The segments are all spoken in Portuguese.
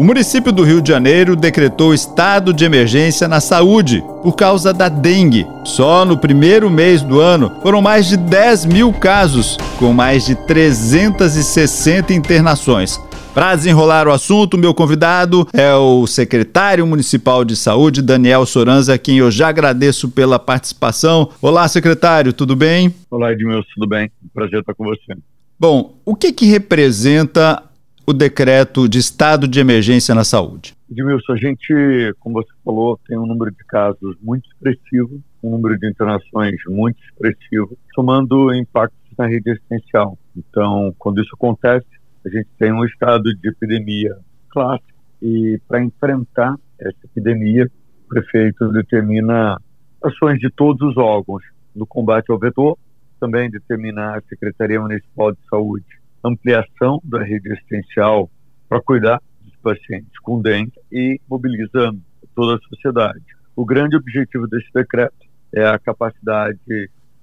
O município do Rio de Janeiro decretou estado de emergência na saúde por causa da dengue. Só no primeiro mês do ano foram mais de 10 mil casos, com mais de 360 internações. Para desenrolar o assunto, meu convidado é o secretário municipal de saúde, Daniel Soranza, a quem eu já agradeço pela participação. Olá, secretário, tudo bem? Olá, Edmilson, tudo bem? Prazer estar com você. Bom, o que, que representa o decreto de estado de emergência na saúde? Edmilson, a gente, como você falou, tem um número de casos muito expressivo, um número de internações muito expressivo, somando impactos na rede assistencial. Então, quando isso acontece, a gente tem um estado de epidemia clássico e para enfrentar essa epidemia, o prefeito determina ações de todos os órgãos no combate ao vetor, também determina a Secretaria Municipal de Saúde ampliação da rede assistencial para cuidar dos pacientes com dengue e mobilizando toda a sociedade. O grande objetivo desse decreto é a capacidade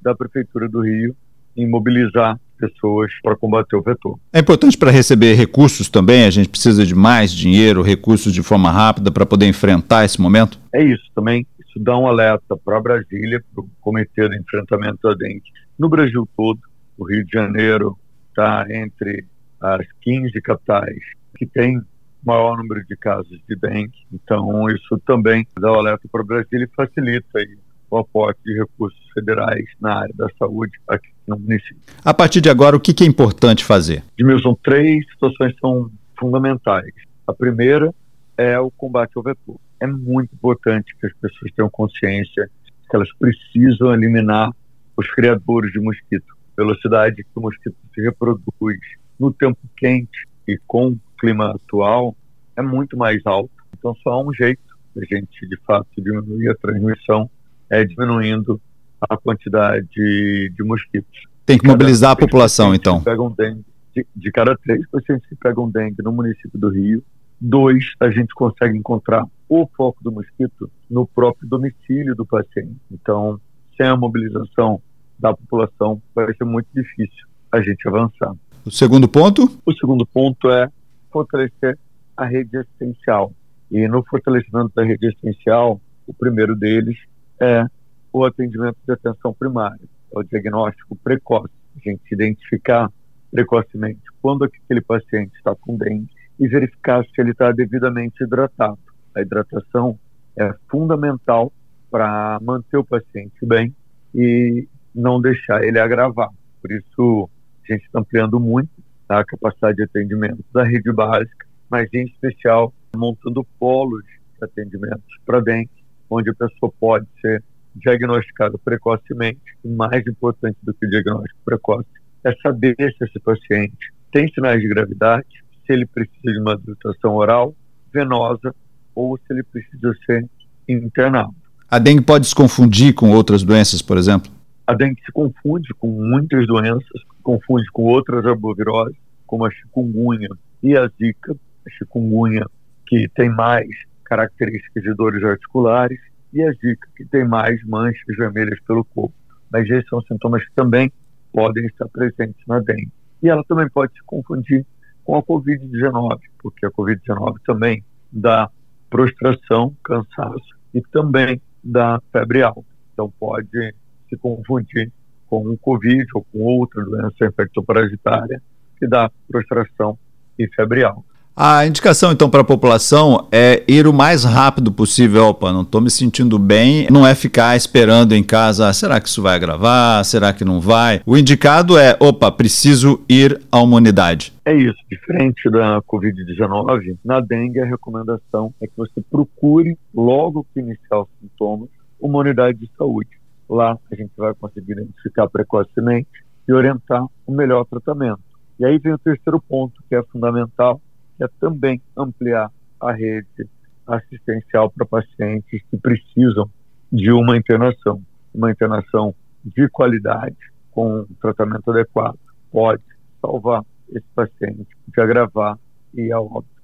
da Prefeitura do Rio em mobilizar pessoas para combater o vetor. É importante para receber recursos também, a gente precisa de mais dinheiro, recursos de forma rápida para poder enfrentar esse momento? É isso também. Isso dá um alerta para Brasília, para o Comitê de Enfrentamento da Dengue. No Brasil todo, o Rio de Janeiro está entre as 15 capitais que têm maior número de casos de dengue. Então, isso também dá o alerta para o Brasil e facilita aí, o aporte de recursos federais na área da saúde aqui no município. A partir de agora, o que, é importante fazer? Edmilson, três situações são fundamentais. A primeira é o combate ao vetor. É muito importante que as pessoas tenham consciência que elas precisam eliminar os criadores de mosquito velocidade que o mosquito se reproduz no tempo quente e com o clima atual é muito mais alto. Então, só há um jeito de a gente, de fato, diminuir a transmissão é diminuindo a quantidade de, mosquitos. Tem que mobilizar a população, então. Pegam dengue, de, de cada três pacientes que pegam dengue no município do Rio, dois a gente consegue encontrar o foco do mosquito no próprio domicílio do paciente. Então, sem a mobilização da população, vai ser muito difícil a gente avançar. O segundo ponto? O segundo ponto é fortalecer a rede assistencial. E no fortalecimento da rede assistencial, o primeiro deles é o atendimento de atenção primária, é o diagnóstico precoce. A gente identificar precocemente quando aquele paciente está com dengue e verificar se ele está devidamente hidratado. A hidratação é fundamental para manter o paciente bem e não deixar ele agravar. Por isso, a gente está ampliando muito a capacidade de atendimento da rede básica, mas em especial montando polos de atendimentos para dengue, onde a pessoa pode ser diagnosticada precocemente. E mais importante do que o diagnóstico precoce é saber se esse paciente tem sinais de gravidade, se ele precisa de uma hidratação oral, venosa ou se ele precisa ser internado. A dengue pode se confundir com outras doenças, por exemplo? A dengue se confunde com muitas doenças, confunde com outras arboviroses, como a chikungunya e a zika. A chikungunya, que tem mais características de dores articulares, e a zika, que tem mais manchas vermelhas pelo corpo. Mas esses são sintomas que também podem estar presentes na dengue. E ela também pode se confundir com a Covid-19, porque a Covid-19 também dá prostração, cansaço e também dá febre alta. Então pode se confundir com o Covid ou com outra doença infectoparasitária que dá prostração e febre alta. A indicação, então, para a população é ir o mais rápido possível. Opa, não estou me sentindo bem. Não é ficar esperando em casa, ah, será que isso vai agravar? Será que não vai? O indicado é, opa, preciso ir à humanidade. É isso. Diferente da Covid-19, na dengue a recomendação é que você procure, logo que iniciar os sintomas, uma unidade de saúde. Lá a gente vai conseguir identificar precocemente e orientar o melhor tratamento. E aí vem o terceiro ponto, que é fundamental, que é também ampliar a rede assistencial para pacientes que precisam de uma internação, uma internação de qualidade, com um tratamento adequado, pode salvar esse paciente de agravar e ao óbito.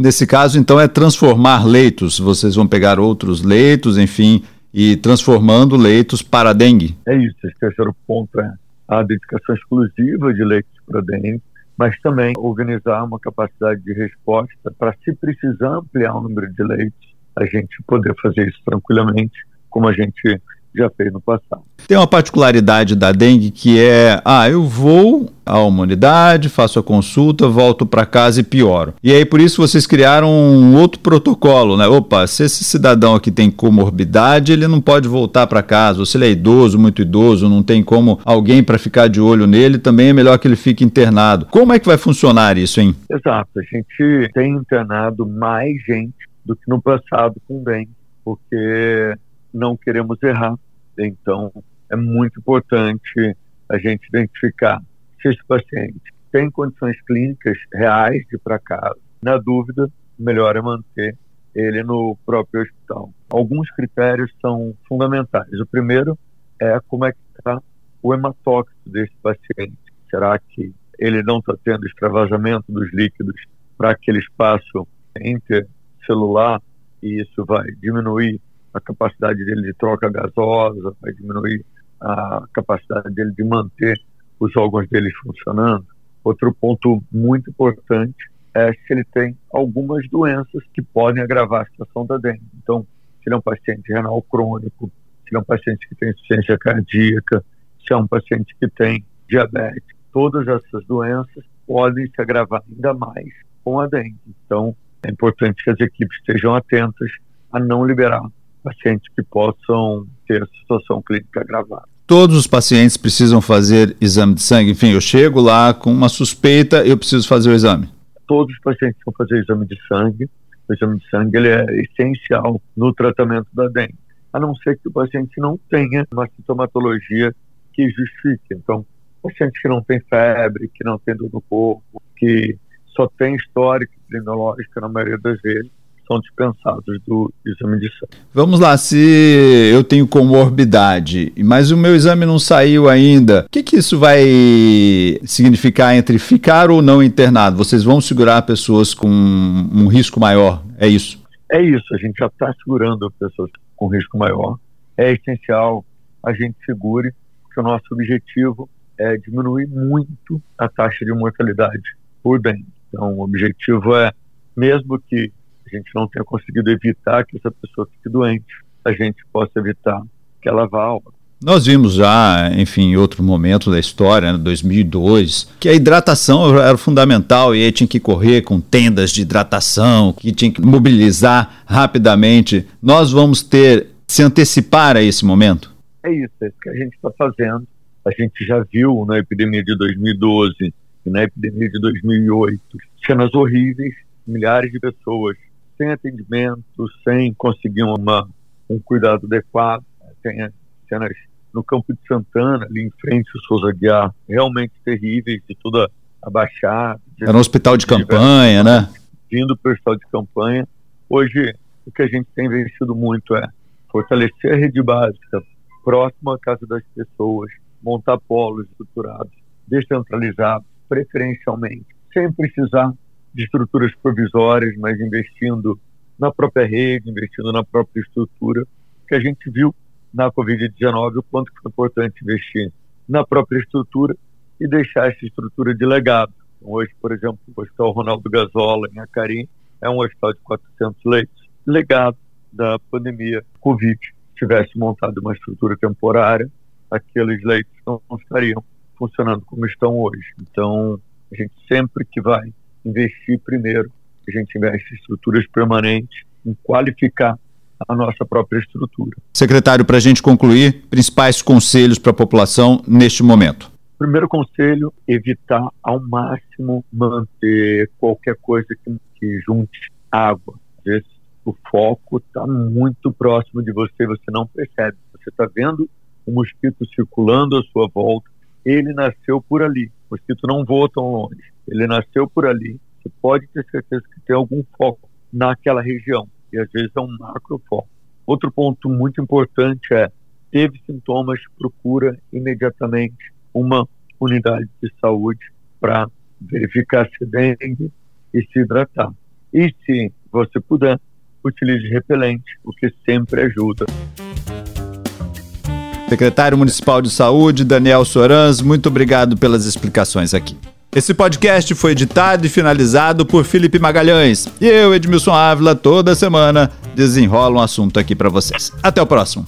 Nesse caso, então, é transformar leitos. Vocês vão pegar outros leitos, enfim, e transformando leitos para dengue. É isso. Esse terceiro ponto é a dedicação exclusiva de leitos para dengue, mas também organizar uma capacidade de resposta para, se precisar ampliar o número de leitos, a gente poder fazer isso tranquilamente, como a gente já fez no passado. Tem uma particularidade da dengue que é: ah, eu vou à humanidade, faço a consulta, volto para casa e pioro. E aí por isso vocês criaram um outro protocolo, né? Opa, se esse cidadão aqui tem comorbidade, ele não pode voltar para casa. Ou se ele é idoso, muito idoso, não tem como alguém para ficar de olho nele, também é melhor que ele fique internado. Como é que vai funcionar isso, hein? Exato, a gente tem internado mais gente do que no passado com dengue, porque não queremos errar. Então, é muito importante a gente identificar se esse paciente tem condições clínicas reais de ir para casa. Na dúvida, melhor é manter ele no próprio hospital. Alguns critérios são fundamentais. O primeiro é como é que está o hematócrito desse paciente. Será que ele não está tendo extravasamento dos líquidos para aquele espaço intercelular e isso vai diminuir a capacidade dele de troca gasosa, vai diminuir a capacidade dele de manter os órgãos dele funcionando. Outro ponto muito importante é se ele tem algumas doenças que podem agravar a situação da dengue. Então, se ele é um paciente renal crônico, se ele é um paciente que tem insuficiência cardíaca, se é um paciente que tem diabetes, todas essas doenças podem se agravar ainda mais com a dengue. Então, é importante que as equipes estejam atentas a não liberar pacientes que possam ter situação clínica agravada. Todos os pacientes precisam fazer exame de sangue? Enfim, eu chego lá com uma suspeita, eu preciso fazer o exame? Todos os pacientes vão fazer exame de sangue. O exame de sangue ele é essencial no tratamento da dengue, a não ser que o paciente não tenha uma sintomatologia que justifique. Então, paciente que não tem febre, que não tem dor no corpo, que só tem histórico epidemiológico na maioria das vezes, são dispensados do exame de sangue. Vamos lá, se eu tenho comorbidade, mas o meu exame não saiu ainda, o que, que isso vai significar entre ficar ou não internado? Vocês vão segurar pessoas com um risco maior? É isso? É isso, a gente já está segurando pessoas com risco maior. É essencial a gente segure, porque o nosso objetivo é diminuir muito a taxa de mortalidade por dengue. Então, o objetivo é, mesmo que a gente não tenha conseguido evitar que essa pessoa fique doente, a gente possa evitar que ela vá ao nós vimos já, enfim, em outro momento da história, né, 2002, que a hidratação era fundamental e aí tinha que correr com tendas de hidratação, que tinha que mobilizar rapidamente. Nós vamos ter se antecipar a esse momento? É isso, é isso que a gente está fazendo. A gente já viu na epidemia de 2012 e na epidemia de 2008 cenas horríveis, milhares de pessoas sem atendimento, sem conseguir uma, um cuidado adequado. Tem cenas no Campo de Santana, ali em frente ao Souza Guiar, realmente terríveis, de toda a Baixada. Era um hospital de, campanha, né? Vindo para o hospital de campanha. Hoje, o que a gente tem investido muito é fortalecer a rede básica próximo à casa das pessoas, montar polos estruturados, descentralizados, preferencialmente, sem precisar de estruturas provisórias, mas investindo na própria rede, investindo na própria estrutura, que a gente viu na Covid-19 o quanto foi importante investir na própria estrutura e deixar essa estrutura de legado. Então, hoje, por exemplo, o Hospital Ronaldo Gazola, em Acarim, é um hospital de 400 leitos, legado da pandemia Covid. Se tivesse montado uma estrutura temporária, aqueles leitos não estariam funcionando como estão hoje. Então, a gente sempre que vai investir primeiro, a gente investe em estruturas permanentes, em qualificar a nossa própria estrutura. Secretário, para a gente concluir, principais conselhos para a população neste momento. Primeiro conselho, evitar ao máximo manter qualquer coisa que, que junte água. Às vezes o foco está muito próximo de você, você não percebe. Você está vendo o mosquito circulando à sua volta, ele nasceu por ali. O mosquito não voa tão longe. Ele nasceu por ali. Você pode ter certeza que tem algum foco naquela região. E às vezes é um macro foco. Outro ponto muito importante é: teve sintomas, procura imediatamente uma unidade de saúde para verificar se dengue e se hidratar. E se você puder, utilize repelente, o que sempre ajuda. Secretário Municipal de Saúde, Daniel Sorans, muito obrigado pelas explicações aqui. Esse podcast foi editado e finalizado por Felipe Magalhães. E eu, Edmilson Ávila, toda semana desenrola um assunto aqui para vocês. Até o próximo.